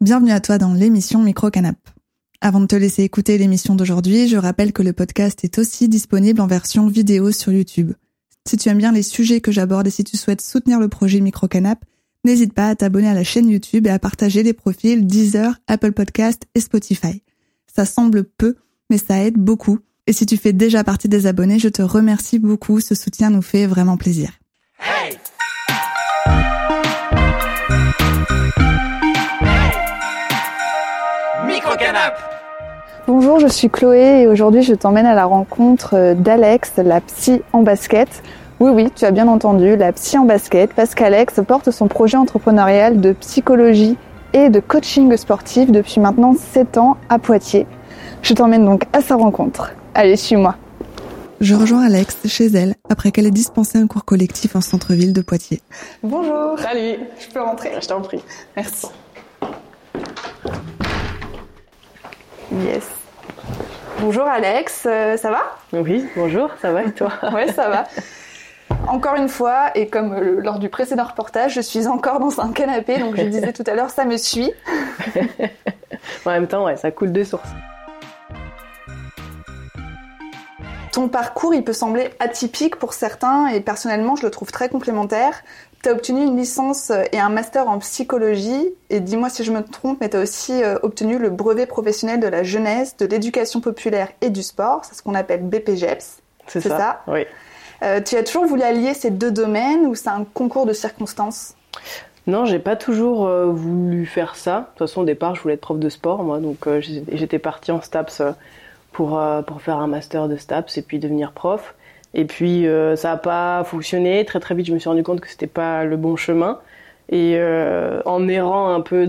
Bienvenue à toi dans l'émission Micro Canap. Avant de te laisser écouter l'émission d'aujourd'hui, je rappelle que le podcast est aussi disponible en version vidéo sur YouTube. Si tu aimes bien les sujets que j'aborde et si tu souhaites soutenir le projet Micro Canap, n'hésite pas à t'abonner à la chaîne YouTube et à partager les profils Deezer, Apple Podcast et Spotify. Ça semble peu, mais ça aide beaucoup. Et si tu fais déjà partie des abonnés, je te remercie beaucoup. Ce soutien nous fait vraiment plaisir. Bonjour, je suis Chloé et aujourd'hui je t'emmène à la rencontre d'Alex, la psy en basket. Oui, oui, tu as bien entendu, la psy en basket, parce qu'Alex porte son projet entrepreneurial de psychologie et de coaching sportif depuis maintenant 7 ans à Poitiers. Je t'emmène donc à sa rencontre. Allez, suis-moi. Je rejoins Alex chez elle après qu'elle ait dispensé un cours collectif en centre-ville de Poitiers. Bonjour. Salut. Je peux rentrer Je t'en prie. Merci. Yes. Bonjour Alex, euh, ça va? Oui, bonjour, ça va et toi? Ouais, ça va. Encore une fois, et comme lors du précédent reportage, je suis encore dans un canapé, donc je disais tout à l'heure, ça me suit. en même temps, ouais, ça coule de source. Ton parcours, il peut sembler atypique pour certains, et personnellement, je le trouve très complémentaire. Tu as obtenu une licence et un master en psychologie, et dis-moi si je me trompe, mais tu as aussi euh, obtenu le brevet professionnel de la jeunesse, de l'éducation populaire et du sport, c'est ce qu'on appelle BPGEPS. C'est ça, ça, Oui. Euh, tu as toujours voulu allier ces deux domaines ou c'est un concours de circonstances? Non, j'ai pas toujours euh, voulu faire ça. De toute façon, au départ, je voulais être prof de sport, moi, donc euh, j'étais partie en STAPS pour, pour faire un master de STAPS et puis devenir prof. Et puis, ça n'a pas fonctionné. Très très vite, je me suis rendu compte que c'était pas le bon chemin. Et euh, en errant un peu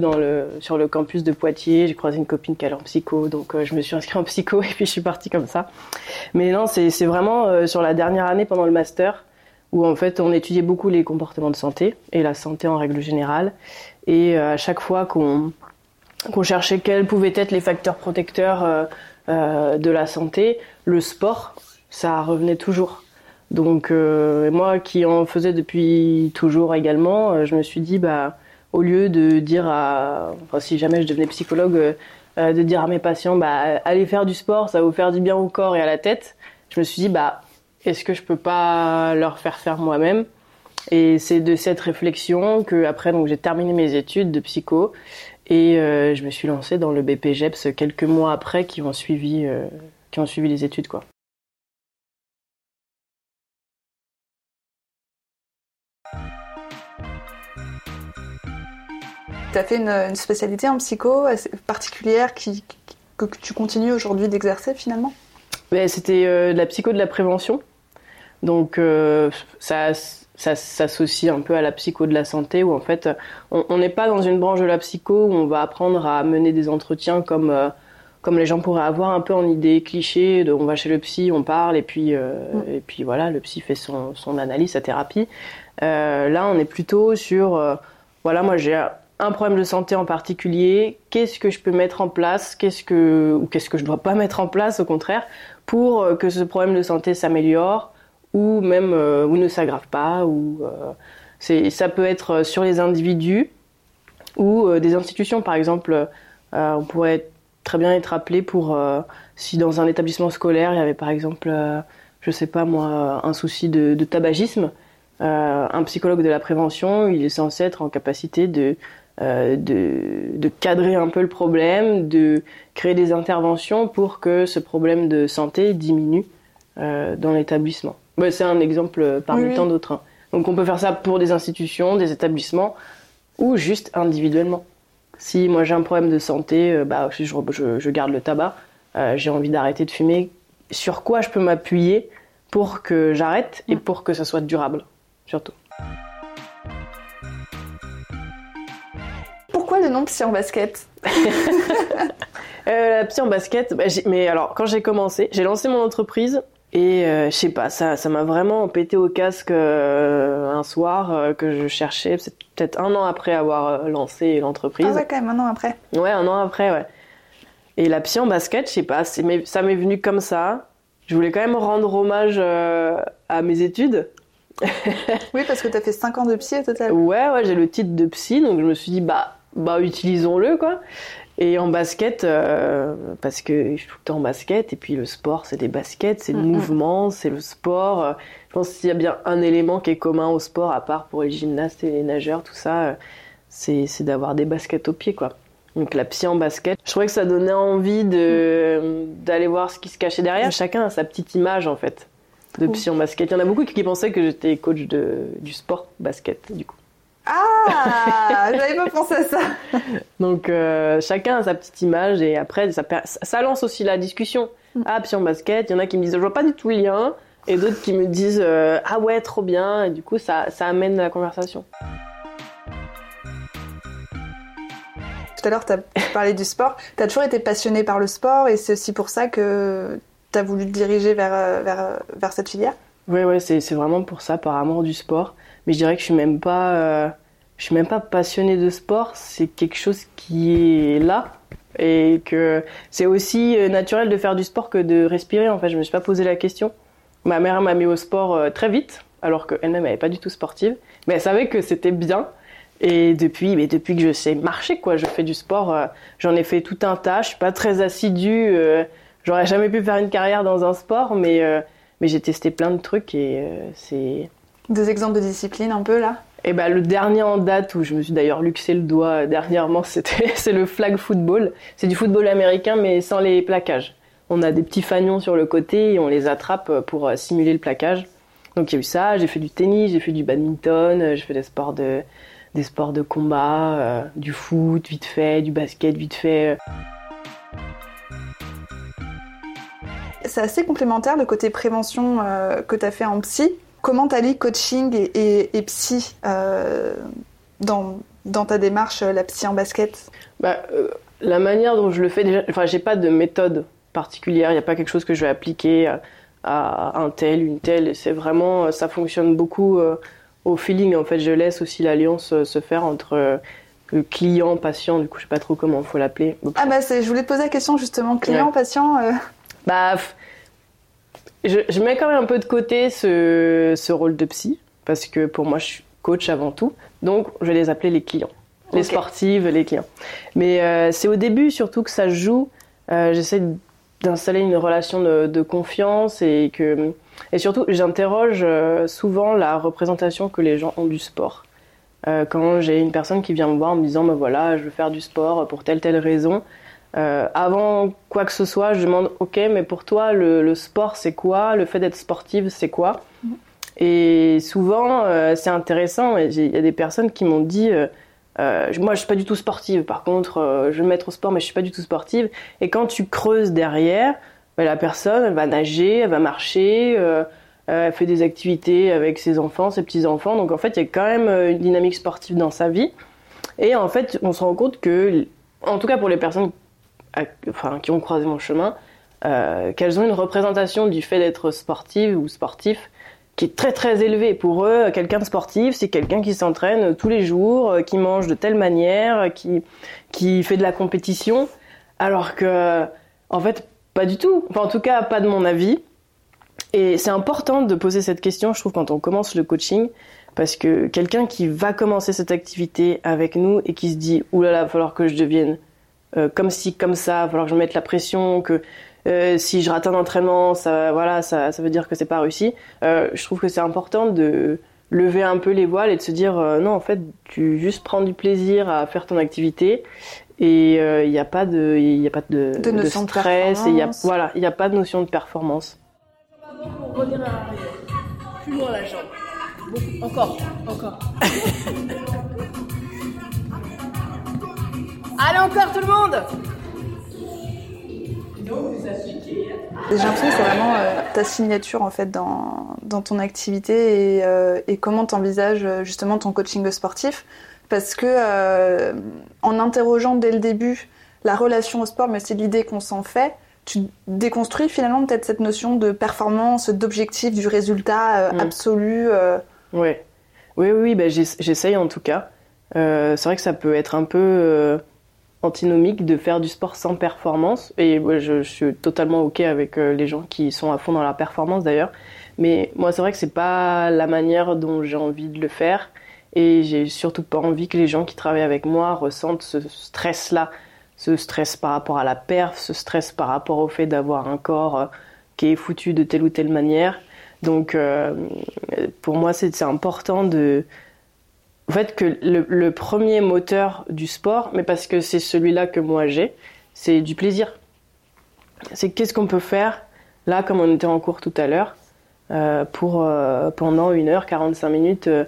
sur le campus de Poitiers, j'ai croisé une copine qui allait en psycho, donc euh, je me suis inscrite en psycho et puis je suis partie comme ça. Mais non, c'est vraiment euh, sur la dernière année pendant le master où en fait on étudiait beaucoup les comportements de santé et la santé en règle générale. Et à chaque fois qu'on cherchait quels pouvaient être les facteurs protecteurs de la santé, le sport, ça revenait toujours. Donc euh, moi qui en faisais depuis toujours également, euh, je me suis dit bah au lieu de dire à enfin, si jamais je devenais psychologue euh, de dire à mes patients bah allez faire du sport, ça va vous faire du bien au corps et à la tête, je me suis dit bah est-ce que je peux pas leur faire faire moi-même? Et c'est de cette réflexion que après donc j'ai terminé mes études de psycho et je me suis lancée dans le BPGEPS quelques mois après qui ont suivi qui ont suivi les études quoi. Tu as fait une, spécialité en psycho particulière qui, que tu continues aujourd'hui d'exercer finalement? C'était euh, de la psycho de la prévention. Donc euh, ça, ça s'associe un peu à la psycho de la santé où en fait on n'est pas dans une branche de la psycho où on va apprendre à mener des entretiens comme, euh, comme les gens pourraient avoir un peu en idée cliché de on va chez le psy, on parle et puis, mm. et puis voilà, le psy fait son, son analyse, sa thérapie. là on est plutôt sur, voilà moi j'ai un problème de santé en particulier, qu'est-ce que je peux mettre en place, qu'est-ce que ou qu'est-ce que je dois pas mettre en place au contraire pour euh, que ce problème de santé s'améliore ou même euh, ne s'aggrave pas ou euh, ça peut être sur les individus ou des institutions. Par exemple on pourrait très bien être appelé pour si dans un établissement scolaire il y avait par exemple je sais pas moi un souci de tabagisme un psychologue de la prévention il est censé être en capacité de euh, de, cadrer un peu le problème, de créer des interventions pour que ce problème de santé diminue euh, dans l'établissement. c'est un exemple parmi tant d'autres. Hein. Donc on peut faire ça pour des institutions, des établissements ou juste individuellement. Si moi j'ai un problème de santé, euh, bah, je, je, garde le tabac, j'ai envie d'arrêter de fumer, sur quoi je peux m'appuyer pour que j'arrête et pour que ça soit durable, surtout? Le nom Psy en basket euh, La Psy en basket, bah, mais alors quand j'ai commencé, j'ai lancé mon entreprise et euh, je sais pas, ça, ça m'a vraiment pété au casque euh, un soir que je cherchais, c'est peut-être un an après avoir lancé l'entreprise. Ah ouais, quand même, un an après. Ouais, un an après, ouais. Et la psy en basket, je sais pas, ça m'est venu comme ça. Je voulais quand même rendre hommage à mes études. oui, parce que tu as fait 5 ans de psy au total. Ouais, ouais, j'ai le titre de psy, donc je me suis dit, bah, bah utilisons-le quoi. Et en basket, euh, parce que je suis tout le temps en basket, et puis le sport, c'est des baskets, c'est le mouvement, c'est le sport. Je pense qu'il y a bien un élément qui est commun au sport, à part pour les gymnastes et les nageurs, tout ça, euh, c'est d'avoir des baskets au pied, quoi. Donc la psy en basket, je trouvais que ça donnait envie d'aller voir ce qui se cachait derrière. Chacun a sa petite image, en fait, de psy en basket. Il y en a beaucoup qui pensaient que j'étais coach de, du sport basket, du coup. Ah, j'avais pas pensé à ça. Donc euh, chacun a sa petite image et après ça, ça lance aussi la discussion. Mm. Ah, puis en basket, il y en a qui me disent je vois pas du tout le lien et d'autres qui me disent euh, ah ouais trop bien et du coup ça, ça amène la conversation. Tout à l'heure, tu as parlé du sport. Tu as toujours été passionné par le sport et c'est aussi pour ça que tu as voulu te diriger vers, euh, vers, vers cette filière? Oui, ouais, c'est vraiment pour ça, par amour du sport mais je dirais que je suis même pas, euh, je suis même pas passionnée de sport. C'est quelque chose qui est là et que c'est aussi euh, naturel de faire du sport que de respirer. En fait, je me suis pas posé la question. Ma mère m'a mis au sport euh, très vite, alors qu'elle-même n'avait pas du tout sportive, mais elle savait que c'était bien. Et depuis, mais depuis que je sais marcher, quoi, je fais du sport. J'en ai fait tout un tas. Je suis pas très assidue. J'aurais jamais pu faire une carrière dans un sport, mais mais j'ai testé plein de trucs et c'est des exemples de discipline un peu là? Et eh ben, le dernier en date où je me suis d'ailleurs luxé le doigt dernièrement, c'était c'est le flag football. C'est du football américain mais sans les plaquages. On a des petits fanions sur le côté et on les attrape pour euh, simuler le plaquage. Donc il y a eu ça, j'ai fait du tennis, j'ai fait du badminton, euh, j'ai fait des sports de des sports de combat, euh, du foot vite fait, du basket vite fait. C'est assez complémentaire le côté prévention que tu as fait en psy Comment tu allies coaching et, et, psy euh, dans, dans, ta démarche, la psy en basket? Bah, euh, La manière dont je le fais, déjà, enfin, j'ai pas de méthode particulière, il n'y a pas quelque chose que je vais appliquer à, un tel, une telle. C'est vraiment, ça fonctionne beaucoup euh, au feeling. En fait, je laisse aussi l'alliance se faire entre le client, patient, du coup, je sais pas trop comment il faut l'appeler. Ah bah, je voulais te poser la question justement, client, patient. Bah, je, mets quand même un peu de côté ce, rôle de psy, parce que pour moi, je suis coach avant tout. Donc, je vais les appeler les clients. Les sportives, les clients. Mais euh, c'est au début surtout que ça joue. Euh, j'essaie d'installer une relation de, confiance et que et surtout j'interroge euh, souvent la représentation que les gens ont du sport. quand j'ai une personne qui vient me voir en me disant bah voilà je veux faire du sport pour telle telle raison, euh, avant quoi que ce soit, je demande ok, mais pour toi, le, sport c'est quoi? Le fait d'être sportive c'est quoi? Et souvent, euh, c'est intéressant. Il y a des personnes qui m'ont dit euh, Moi, je suis pas du tout sportive. Par contre, je vais me mettre au sport, mais je suis pas du tout sportive. Et quand tu creuses derrière, bah, la personne, elle va nager, elle va marcher. elle fait des activités avec ses enfants, ses petits-enfants. Donc en fait, il y a quand même une dynamique sportive dans sa vie. Et en fait, on se rend compte que, en tout cas pour les personnes qui ont croisé mon chemin, euh, qu'elles ont une représentation du fait d'être sportive ou sportif qui est très très élevée. Pour eux, quelqu'un de sportif, c'est quelqu'un qui s'entraîne tous les jours, euh, qui mange de telle manière, qui, qui fait de la compétition, alors que, en fait, pas du tout. Enfin, en tout cas, pas de mon avis. Et c'est important de poser cette question, je trouve, quand on commence le coaching, parce que quelqu'un qui va commencer cette activité avec nous et qui se dit, oulala, il va falloir que je devienne euh, comme si, comme ça, il va falloir que je mette la pression, que euh, si je rate un entraînement, ça, voilà, ça, ça veut dire que c'est pas réussi. Euh, je trouve que c'est important de lever un peu les voiles et de se dire non, en fait, tu juste prends du plaisir à faire ton activité et il n'y a pas de, il a pas de, de, stress et il y a, voilà, il n'y a pas de notion de performance. Plus loin la jambe. Encore, encore. Allez encore tout le monde J'ai l'impression que c'est vraiment euh, ta signature en fait dans, dans ton activité et, euh, et comment tu envisages euh, justement ton coaching sportif. Parce que en interrogeant dès le début la relation au sport, mais c'est l'idée qu'on s'en fait, tu déconstruis finalement peut-être cette notion de performance, d'objectif, du résultat mm. absolu. Oui, oui, oui, ben j'essaye en tout cas. c'est vrai que ça peut être un peu antinomique de faire du sport sans performance. Et je, suis totalement OK avec euh, les gens qui sont à fond dans la performance d'ailleurs. Mais moi, c'est vrai que c'est pas la manière dont j'ai envie de le faire. Et j'ai surtout pas envie que les gens qui travaillent avec moi ressentent ce stress-là, ce stress par rapport à la perf, ce stress par rapport au fait d'avoir un corps euh, qui est foutu de telle ou telle manière. Donc, euh, pour moi, c'est important de, en fait, que le, le, premier moteur du sport, mais parce que c'est celui-là que moi j'ai, c'est du plaisir. C'est qu'est-ce qu'on peut faire, là, comme on était en cours tout à l'heure, euh, pour euh, pendant une heure, 45 minutes, euh,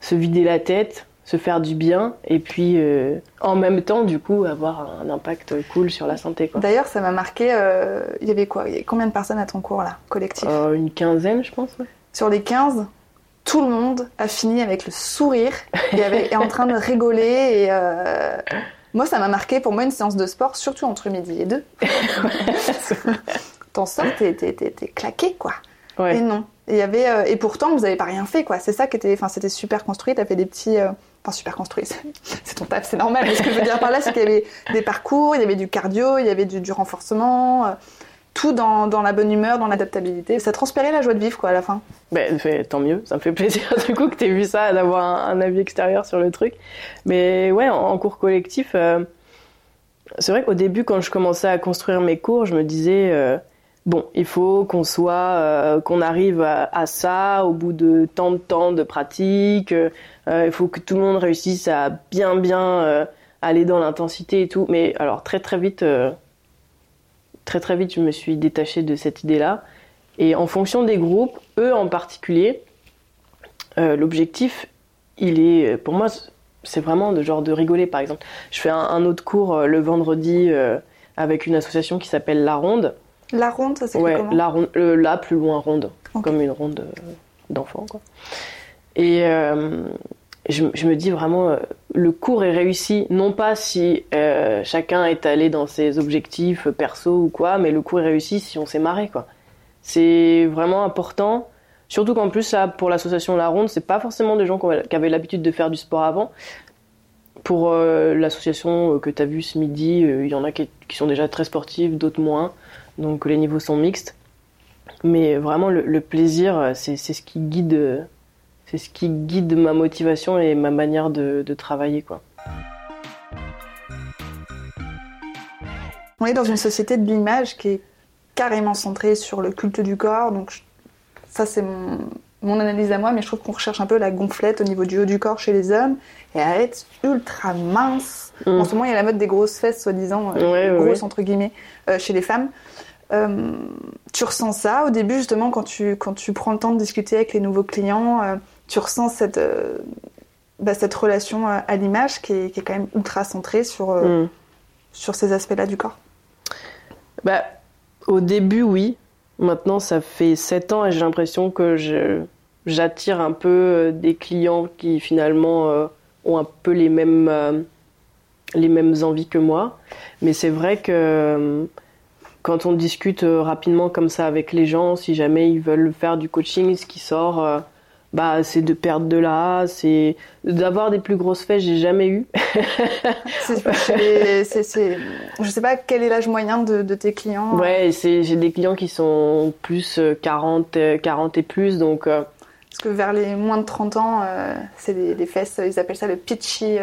se vider la tête, se faire du bien, et puis en même temps, du coup, avoir un impact cool sur la santé. D'ailleurs, ça m'a marqué. il y avait quoi? Combien de personnes à ton cours là, collectif? Une quinzaine, je pense. Sur les 15, tout le monde a fini avec le sourire et est en train de rigoler. Et moi, ça m'a marqué pour moi une séance de sport, surtout entre midi et deux. T'en sors, t'es claqué, quoi. Et non. Et, y avait, euh, et pourtant, vous n'avez pas rien fait, quoi. C'est ça qui était. Enfin, c'était super construit. T'as fait des petits. Euh, enfin, super construit. C'est ton taf, c'est normal. Mais ce que je veux dire par là, c'est qu'il y avait des parcours, il y avait du cardio, il y avait du, renforcement. Euh, tout dans, la bonne humeur, dans l'adaptabilité. Ça transpérait la joie de vivre, quoi, à la fin. Ben, tant mieux. Ça me fait plaisir, du coup, que tu aies vu ça, d'avoir un, avis extérieur sur le truc. Mais ouais, en, cours collectif, c'est vrai qu'au début, quand je commençais à construire mes cours, je me disais bon, il faut qu'on soit, euh, qu'on arrive à, ça au bout de tant de temps de pratique. Euh, il faut que tout le monde réussisse à bien bien euh, aller dans l'intensité et tout. Mais alors très très vite, très très vite, je me suis détachée de cette idée-là. Et en fonction des groupes, eux en particulier, l'objectif, il est, pour moi, c'est vraiment de genre de rigoler. Par exemple, je fais un autre cours le vendredi avec une association qui s'appelle La Ronde. La ronde, ça c'est ouais, comment la ronde, là plus loin ronde, comme une ronde euh, d'enfant quoi. Et euh, je, me dis vraiment, euh, le cours est réussi, non pas si chacun est allé dans ses objectifs perso ou quoi, mais le cours est réussi si on s'est marré quoi. C'est vraiment important. Surtout qu'en plus, là, pour l'association La Ronde, c'est pas forcément des gens qui avaient l'habitude de faire du sport avant. Pour l'association que tu as vue ce midi, il y en a qui, qui, sont déjà très sportifs, d'autres moins donc les niveaux sont mixtes. Mais vraiment, le, plaisir, c'est ce qui guide, c'est ce qui guide ma motivation et ma manière de, travailler, quoi. On est dans une société de l'image qui est carrément centrée sur le culte du corps. Donc ça, c'est mon, analyse à moi, mais je trouve qu'on recherche un peu la gonflette au niveau du haut du corps chez les hommes et à être ultra mince. Mm. En ce moment, il y a la mode des grosses fesses, soi-disant, euh, grosses entre guillemets, euh, chez les femmes. Euh, tu ressens ça au début justement quand tu, quand tu prends le temps de discuter avec les nouveaux clients, tu ressens cette, euh, bah, cette relation à l'image qui est, qui est, quand même ultra centrée sur, mm. sur ces aspects-là du corps bah, Au début, oui. Maintenant, ça fait 7 ans et j'ai l'impression que j'attire un peu des clients qui finalement ont un peu les mêmes, les mêmes envies que moi. Mais c'est vrai que quand on discute euh, rapidement comme ça avec les gens, si jamais ils veulent faire du coaching, ce qui sort, euh, bah, c'est de perdre de l'âge, c'est d'avoir des plus grosses fesses, j'ai jamais eu. c'est, c'est, je sais pas quel est l'âge moyen de, tes clients. Ouais, j'ai des clients qui sont plus 40, euh, 40 et plus, donc. Parce que vers les moins de 30 ans, c'est les, fesses, ils appellent ça le pitchy.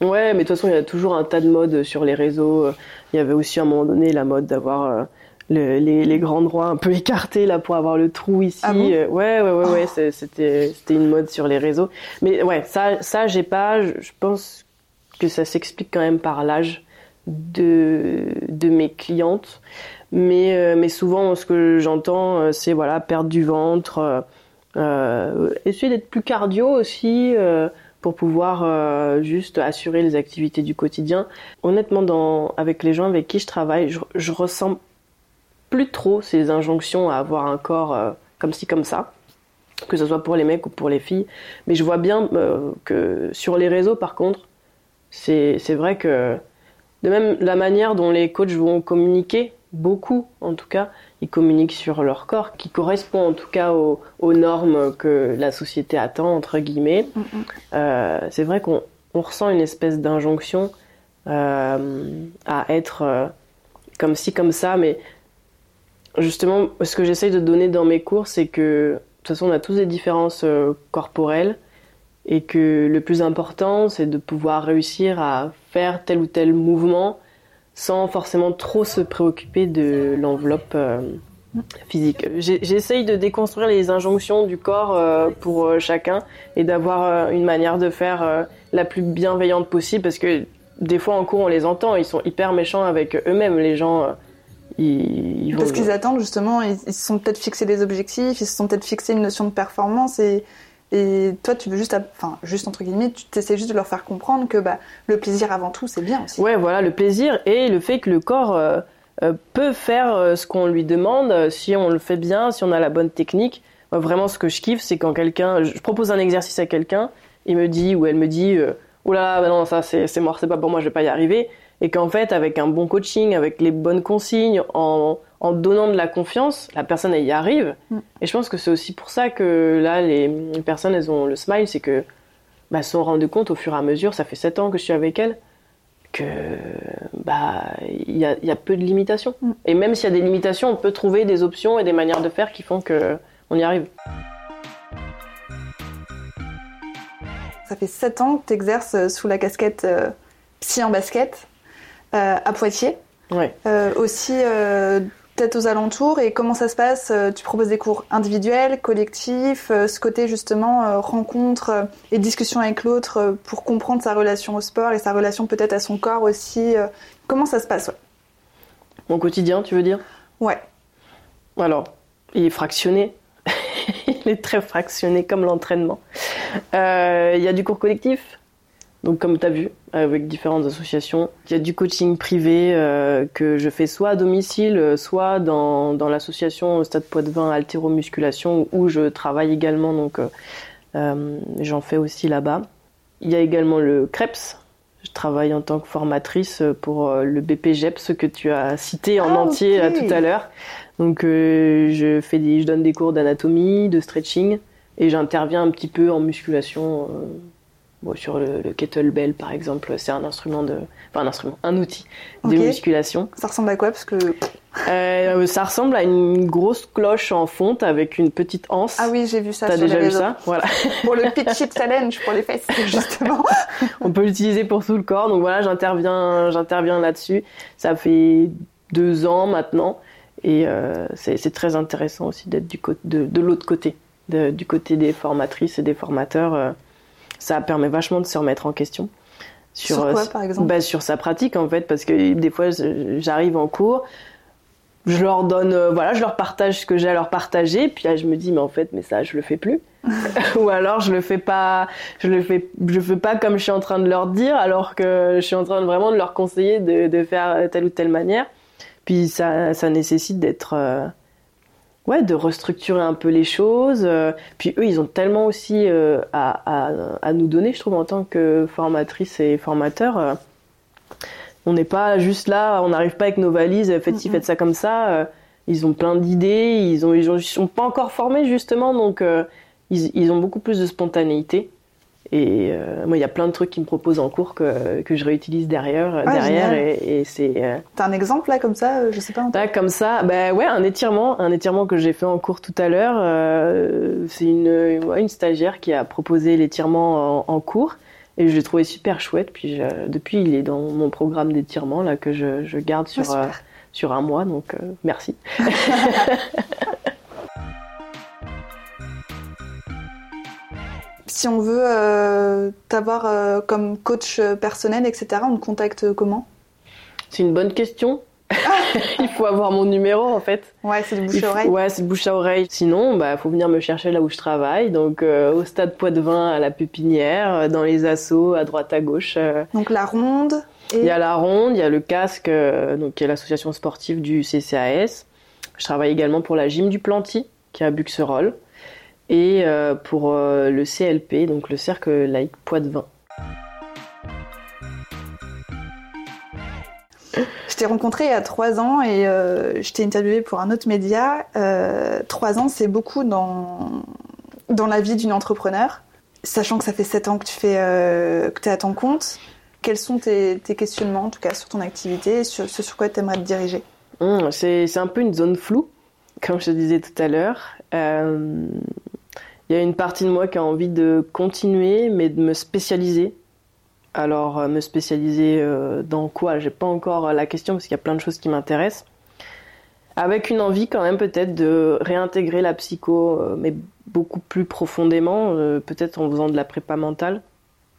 Ouais, mais de toute façon, il y a toujours un tas de modes sur les réseaux. Il y avait aussi à un moment donné la mode d'avoir euh, les, les, grands droits un peu écartés là pour avoir le trou ici. Ah ouais, ouais, ouais, ouais, oh. c'était c'était une mode sur les réseaux. Mais ouais, ça ça j'ai pas. Je pense que ça s'explique quand même par l'âge de de mes clientes. Mais euh, mais souvent ce que j'entends euh, c'est voilà perdre du ventre, euh, essayer d'être plus cardio aussi pour pouvoir euh, juste assurer les activités du quotidien. Honnêtement, dans, avec les gens avec qui je travaille, je, je ressens plus trop ces injonctions à avoir un corps euh, comme ci, comme ça, que ce soit pour les mecs ou pour les filles. Mais je vois bien euh, que sur les réseaux, par contre, c'est vrai que de même la manière dont les coachs vont communiquer, beaucoup en tout cas, ils communiquent sur leur corps, qui correspond en tout cas aux, normes que la société attend, entre guillemets. Mm, mm. Euh, c'est vrai qu'on ressent une espèce d'injonction à être comme ci, comme ça, mais justement, ce que j'essaye de donner dans mes cours, c'est que de toute façon, on a tous des différences corporelles. et que le plus important, c'est de pouvoir réussir à faire tel ou tel mouvement sans forcément trop se préoccuper de l'enveloppe euh, physique. J'essaye de déconstruire les injonctions du corps euh, pour euh, chacun et d'avoir une manière de faire la plus bienveillante possible parce que des fois en cours on les entend, ils sont hyper méchants avec eux-mêmes, les gens. Ils, Parce qu'ils attendent justement, ils, se sont peut-être fixés des objectifs, ils se sont peut-être fixés une notion de performance et, et toi tu veux juste, enfin juste entre guillemets, tu essaies juste de leur faire comprendre que bah, le plaisir avant tout c'est bien aussi. Ouais voilà, le plaisir et le fait que le corps euh, euh, peut faire euh, ce qu'on lui demande si on le fait bien, si on a la bonne technique. vraiment ce que je kiffe c'est quand quelqu'un, je propose un exercice à quelqu'un, il me dit ou elle me dit, oh là non ça c'est mort, c'est pas pour moi, je vais pas y arriver et qu'en fait avec un bon coaching, avec les bonnes consignes, en, en donnant de la confiance, la personne elle y arrive. Mm. Et je pense que c'est aussi pour ça que là les, personnes elles ont le smile, c'est que bah, se sont rendues compte au fur et à mesure, ça fait 7 ans que je suis avec elles, que bah il y a, y a, peu de limitations. Mm. Et même s'il y a des limitations, on peut trouver des options et des manières de faire qui font que on y arrive. Ça fait 7 ans que tu exerces sous la casquette euh, psy en basket. Euh, à Poitiers. Euh, aussi euh, peut-être aux alentours et comment ça se passe Tu proposes des cours individuels, collectifs, ce côté justement rencontre et discussion avec l'autre pour comprendre sa relation au sport et sa relation peut-être à son corps aussi. comment ça se passe Mon quotidien, tu veux dire? Ouais. Alors, il est fractionné. il est très fractionné comme l'entraînement. Il y a du cours collectif, donc comme tu as vu, avec différentes associations, il y a du coaching privé euh, que je fais soit à domicile, soit dans, dans l'association Stade Poitvin Altéromusculation où je travaille également, donc euh, euh, j'en fais aussi là-bas. Il y a également le CREPS. Je travaille en tant que formatrice pour le BPGEPS que tu as cité en ah, entier tout à l'heure. Donc je, fais des, je donne des cours d'anatomie, de stretching et j'interviens un petit peu en musculation sur le, kettlebell, par exemple, c'est un instrument de, enfin un instrument, un outil de musculation. Ça ressemble à quoi? Parce que euh, ça ressemble à une grosse cloche en fonte avec une petite anse. Ah oui, j'ai vu ça. T'as déjà vu ça? Voilà. pour le pitch challenge pour les fesses, justement. On peut l'utiliser pour tout le corps. Donc voilà, j'interviens, j'interviens là-dessus. Ça fait deux ans maintenant, et euh, c'est très intéressant aussi d'être du de, de l'autre côté, du côté des formatrices et des formateurs. Euh, ça permet vachement de se remettre en question. Sur, sur quoi, par exemple? bah, Sur sa pratique, en fait, parce que des fois, j'arrive en cours, je leur donne, euh, voilà, je leur partage ce que j'ai à leur partager, puis là, je me dis, mais en fait, mais ça, je le fais plus. Ou alors, je le fais pas, je le fais, je fais pas comme je suis en train de leur dire, alors que je suis en train de vraiment de leur conseiller de, de faire telle ou telle manière. Puis ça, ça nécessite d'être, euh, ouais, de restructurer un peu les choses. Euh, puis eux, ils ont tellement aussi euh, à, à, à, nous donner, je trouve, en tant que formatrices et formateurs. Euh, on n'est pas juste là, on n'arrive pas avec nos valises, faites ci, faites ça comme ça. ils ont plein d'idées, ils ont, ils, sont pas encore formés justement, donc ils, ils, ont beaucoup plus de spontanéité. Et euh, moi, il y a plein de trucs qui me proposent en cours que, que je réutilise derrière. Ah, derrière et, et c'est. Euh, T'as un exemple là comme ça euh, Je sais pas. Là, comme ça, bah ouais, un étirement, un étirement que j'ai fait en cours tout à l'heure. c'est une, une stagiaire qui a proposé l'étirement en, en, cours et je l'ai trouvé super chouette. Puis depuis, il est dans mon programme d'étirement là que je, je garde sur sur un mois. Donc merci. Si on veut euh, t'avoir euh, comme coach personnel, etc., on te contacte comment? C'est une bonne question. il faut avoir mon numéro en fait. Ouais, c'est du bouche à oreille. Ouais, c'est bouche à oreille. Sinon, bah, faut venir me chercher là où je travaille, donc euh, au stade Poitvin à la Pépinière, dans les assos à droite à gauche. Donc la ronde. Il y a la ronde, il y a le casque, donc qui est l'association sportive du CCAS. Je travaille également pour la gym du Planty, qui est à Buxerolles et euh, pour euh, le CLP, donc le Cercle Laïque Poids-de-Vin. Je t'ai rencontré il y a trois ans et euh, je t'ai interviewé pour un autre média. trois ans, c'est beaucoup dans, dans la vie d'une entrepreneur. Sachant que ça fait sept ans que tu fais, que es à ton compte, quels sont tes, questionnements, en tout cas, sur ton activité, sur ce sur quoi tu aimerais te diriger? Mmh, C'est un peu une zone floue, comme je te disais tout à l'heure Il y a une partie de moi qui a envie de continuer, mais de me spécialiser. Alors, euh, me spécialiser euh, dans quoi? J'ai pas encore la question parce qu'il y a plein de choses qui m'intéressent. Avec une envie quand même peut-être de réintégrer la psycho, euh, mais beaucoup plus profondément, peut-être en faisant de la prépa mentale.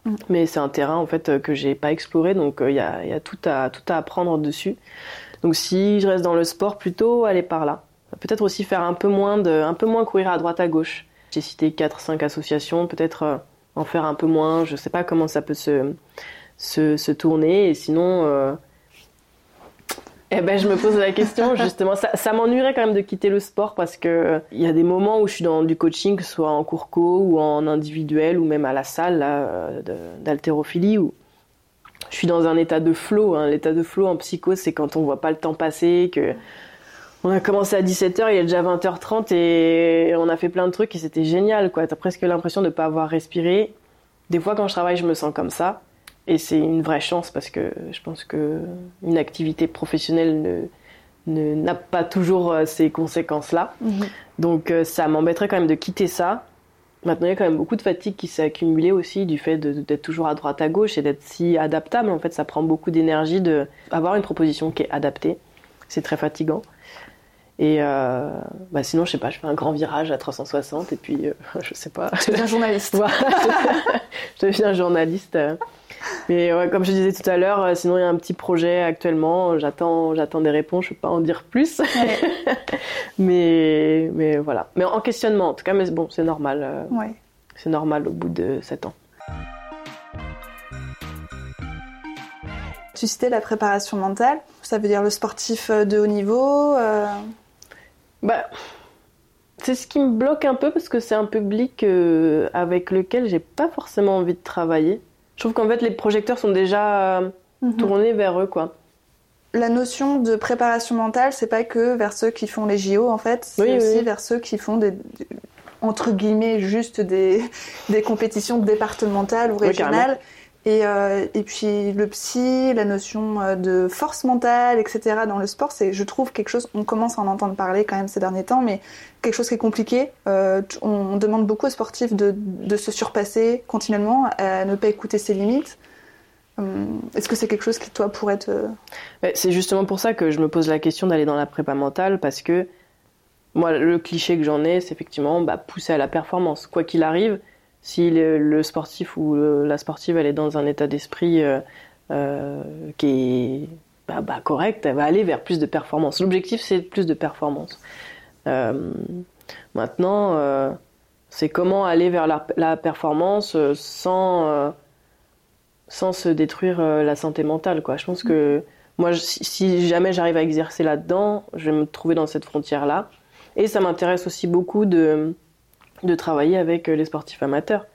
Mm. Mais c'est un terrain en fait que j'ai pas exploré, donc il y a, y, a, tout à tout à apprendre dessus. Donc si je reste dans le sport, plutôt aller par là. Peut-être aussi faire un peu moins de, un peu moins courir à droite à gauche. J'ai cité 4-5 associations, peut-être euh, en faire un peu moins. Je sais pas comment ça peut se, se, se tourner. Et sinon, euh, eh ben, je me pose la question, justement. Ça, ça m'ennuierait quand même de quitter le sport parce que il y a des moments où je suis dans du coaching, que ce soit en cours co ou en individuel ou même à la salle d'haltérophilie où je suis dans un état de flow. Hein. L'état de flow en psycho, c'est quand on voit pas le temps passer, que on a commencé à 17h, il est déjà 20h30 et on a fait plein de trucs et c'était génial, quoi. T'as presque l'impression de ne pas avoir respiré. Des fois, quand je travaille, je me sens comme ça. Et c'est une vraie chance parce que je pense que une activité professionnelle ne, n'a pas toujours euh, ces conséquences-là. Mhm. Donc, euh, ça m'embêterait quand même de quitter ça. Maintenant, il y a quand même beaucoup de fatigue qui s'est accumulée aussi du fait d'être toujours à droite à gauche et d'être si adaptable. En fait, ça prend beaucoup d'énergie d'avoir une proposition qui est adaptée. C'est très fatigant. Et euh, bah sinon, je sais pas, je fais un grand virage à 360 et puis euh, je sais pas. Tu deviens journaliste. je deviens journaliste. Mais ouais, comme je disais tout à l'heure, euh, sinon il y a un petit projet actuellement. J'attends, j'attends des réponses. Je peux pas en dire plus. mais mais voilà. Mais en questionnement, en tout cas. Mais bon, c'est normal. Euh, ouais. C'est normal au bout de 7 ans. Tu citais la préparation mentale. Ça veut dire le sportif de haut niveau. Euh... Bah, c'est ce qui me bloque un peu parce que c'est un public euh, avec lequel j'ai pas forcément envie de travailler. Je trouve qu'en fait les projecteurs sont déjà mhm. tournés vers eux quoi. La notion de préparation mentale, c'est pas que vers ceux qui font les JO en fait, c'est aussi vers ceux qui font des entre guillemets juste des, des compétitions départementales ou régionales. Et, euh, et puis le psy, la notion euh, de force mentale, etc. dans le sport, c'est, je trouve, quelque chose, on commence à en entendre parler quand même ces derniers temps, mais quelque chose qui est compliqué. Euh, on, demande beaucoup aux sportifs de, de, se surpasser continuellement, à ne pas écouter ses limites. Hum, est-ce que c'est quelque chose qui, toi, pourrait te... C'est justement pour ça que je me pose la question d'aller dans la prépa mentale, parce que moi, le cliché que j'en ai, c'est effectivement bah, pousser à la performance. Quoi qu'il arrive, si le, sportif ou la sportive elle est dans un état d'esprit euh, euh, qui est bah, bah, correct, elle va aller vers plus de performance. L'objectif c'est plus de performance. Euh, maintenant, c'est comment aller vers la, performance sans sans se détruire la santé mentale. Quoi. Je pense que moi, si jamais j'arrive à exercer là-dedans, je vais me trouver dans cette frontière-là. Et ça m'intéresse aussi beaucoup de de travailler avec euh, les sportifs amateurs.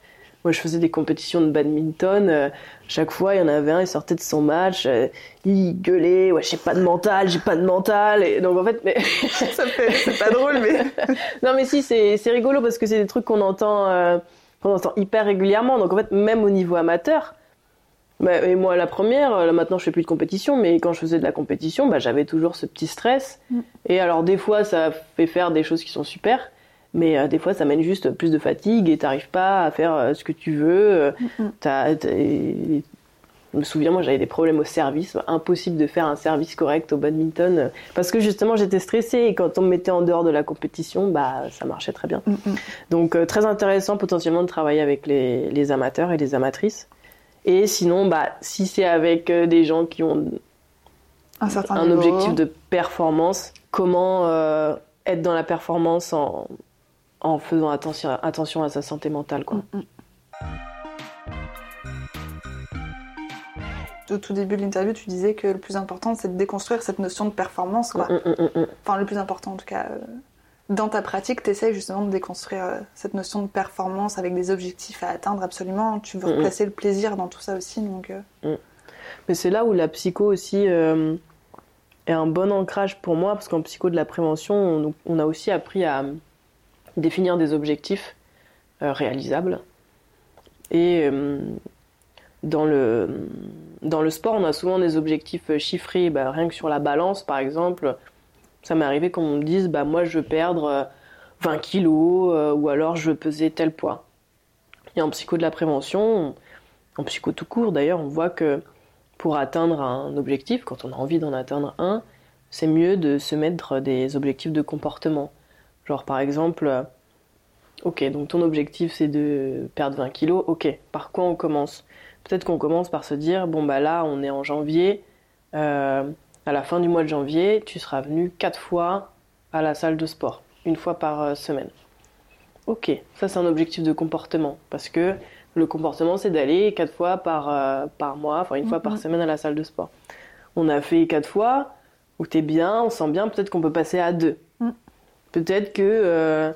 Moi, je faisais des compétitions de badminton. Euh, chaque fois, il y en avait un, il sortait de son match, euh, il gueulait, ouais, j'ai pas de mental, j'ai pas de mental. Et donc, en fait, mais... ça fait, c'est pas drôle, mais. non, mais si, c'est, c'est rigolo parce que c'est des trucs qu'on entend, qu'on entend hyper régulièrement. Donc, en fait, même au niveau amateur, bah, et moi, la première, là, maintenant, je fais plus de compétition, mais quand je faisais de la compétition, bah, j'avais toujours ce petit stress. Mm. Et alors, des fois, ça fait faire des choses qui sont super. Mais euh, des fois, ça mène juste plus de fatigue et t'arrives pas à faire euh, ce que tu veux. je me souviens, moi, j'avais des problèmes au service. Impossible de faire un service correct au badminton parce que justement, j'étais stressée et quand on me mettait en dehors de la compétition, bah, ça marchait très bien. Donc, très intéressant potentiellement de travailler avec les, les, amateurs et les amatrices. Et sinon, bah, si c'est avec des gens qui ont un, certain un objectif de performance, comment être dans la performance en, en faisant attention, attention à sa santé mentale. Quoi. Mm, mm. Au tout début de l'interview, tu disais que le plus important, c'est de déconstruire cette notion de performance. Quoi. Mm, enfin, le plus important, en tout cas. Euh, dans ta pratique, tu essaies justement de déconstruire euh, cette notion de performance avec des objectifs à atteindre absolument. Tu veux replacer le plaisir dans tout ça aussi. Donc, euh. Mais c'est là où la psycho aussi est un bon ancrage pour moi, parce qu'en psycho de la prévention, on a aussi appris à définir des objectifs euh, réalisables. Et euh, dans, le, sport, on a souvent des objectifs chiffrés, bah, rien que sur la balance par exemple. Ça m'est arrivé qu'on me dise, bah, moi je veux perdre 20 kilos ou alors je pesais tel poids. Et en psycho de la prévention, en psycho tout court d'ailleurs, on voit que pour atteindre un objectif, quand on a envie d'en atteindre un, c'est mieux de se mettre des objectifs de comportement. Genre par exemple, ok, donc ton objectif c'est de perdre 20 kilos, ok, par quoi on commence? Peut-être qu'on commence par se dire, bon bah là on est en janvier, euh, à la fin du mois de janvier, tu seras venu 4 fois à la salle de sport, une fois par euh, semaine. Ok, ça c'est un objectif de comportement, parce que le comportement c'est d'aller 4 fois par, euh, par mois, enfin une fois par semaine à la salle de sport. On a fait 4 fois, où t'es bien, on sent bien, peut-être qu'on peut passer à 2. Mm. Peut-être que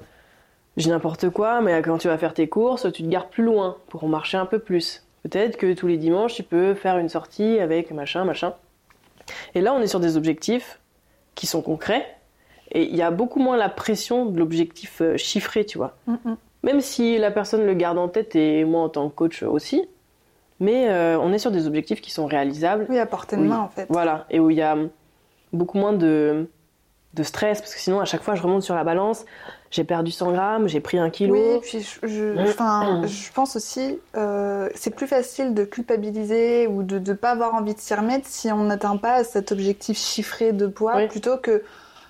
j'ai n'importe quoi, mais quand tu vas faire tes courses, tu te gares plus loin pour marcher un peu plus. Peut-être que tous les dimanches, tu peux faire une sortie avec machin, machin. Et là, on est sur des objectifs qui sont concrets. Et il y a beaucoup moins la pression de l'objectif euh, chiffré, tu vois. Mm, mm. Même si la personne le garde en tête et moi en tant que coach aussi. Mais euh, on est sur des objectifs qui sont réalisables. Oui, à portée de main en fait. Voilà. Et où il y a beaucoup moins de, de stress. Parce que sinon, à chaque fois, je remonte sur la balance j'ai perdu 100 grammes, j'ai pris un kilo. Oui, puis je, je, je pense aussi, euh, c'est plus facile de culpabiliser ou de ne pas avoir envie de s'y remettre si on n'atteint pas cet objectif chiffré de poids, plutôt que,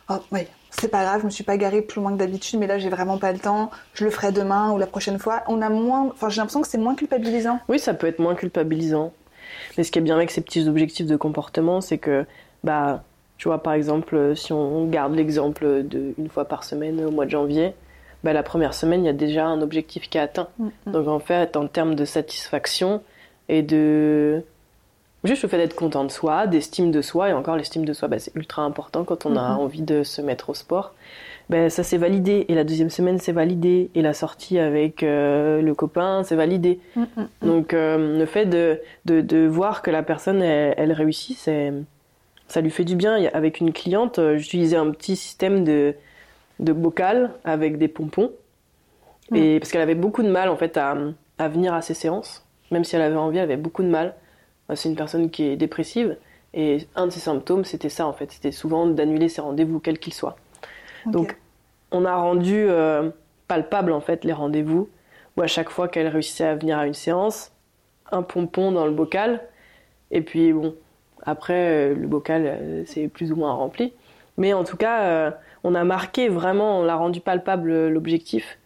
oh, oui, c'est pas grave, je me suis pas garée plus loin que d'habitude, mais là j'ai vraiment pas le temps, je le ferai demain ou la prochaine fois. On a moins, enfin j'ai l'impression que c'est moins culpabilisant. Oui, ça peut être moins culpabilisant. Mais ce qui est bien avec ces petits objectifs de comportement, c'est que, bah, tu vois, par exemple, euh, si on garde l'exemple de une fois par semaine au mois de janvier, bah, la première semaine, il y a déjà un objectif qui est atteint. Mm, mm. Donc en fait, en termes de satisfaction et de juste le fait d'être content de soi, d'estime de soi, et encore l'estime de soi, bah, c'est ultra important quand on a mm, envie de se mettre au sport. Ben, ça s'est validé et la deuxième semaine c'est validé et la sortie avec euh, le copain c'est validé. Donc euh, le fait de, de, de, voir que la personne elle, elle réussit c'est ça lui fait du bien. Avec une cliente, euh, j'utilisais un petit système de, de bocal avec des pompons. Hmm. Et parce qu'elle avait beaucoup de mal en fait à, à, venir à ses séances, même si elle avait envie, elle avait beaucoup de mal. Euh, c'est une personne qui est dépressive et un de ses symptômes c'était ça en fait, c'était souvent d'annuler ses rendez-vous quels qu'ils soient. Donc on a rendu euh, palpable en fait les rendez-vous où à chaque fois qu'elle réussissait à venir à une séance, un pompon dans le bocal et puis bon, après, euh, le bocal, euh, c'est plus ou moins rempli. Mais en tout cas, euh, on a marqué vraiment, on l'a rendu palpable l'objectif.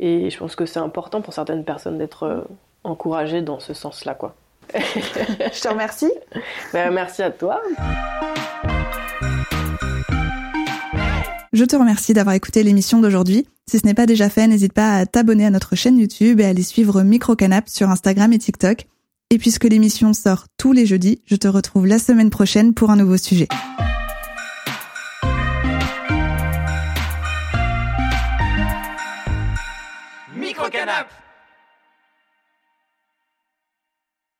Et je pense que c'est important pour certaines personnes d'être encouragées dans ce sens-là, quoi. je te remercie. Ben, merci à toi. Je te remercie d'avoir écouté l'émission d'aujourd'hui. Si ce n'est pas déjà fait, n'hésite pas à t'abonner à notre chaîne YouTube et à aller suivre Microcanap sur Instagram et TikTok. Et puisque l'émission sort tous les jeudis, je te retrouve la semaine prochaine pour un nouveau sujet. Microcanap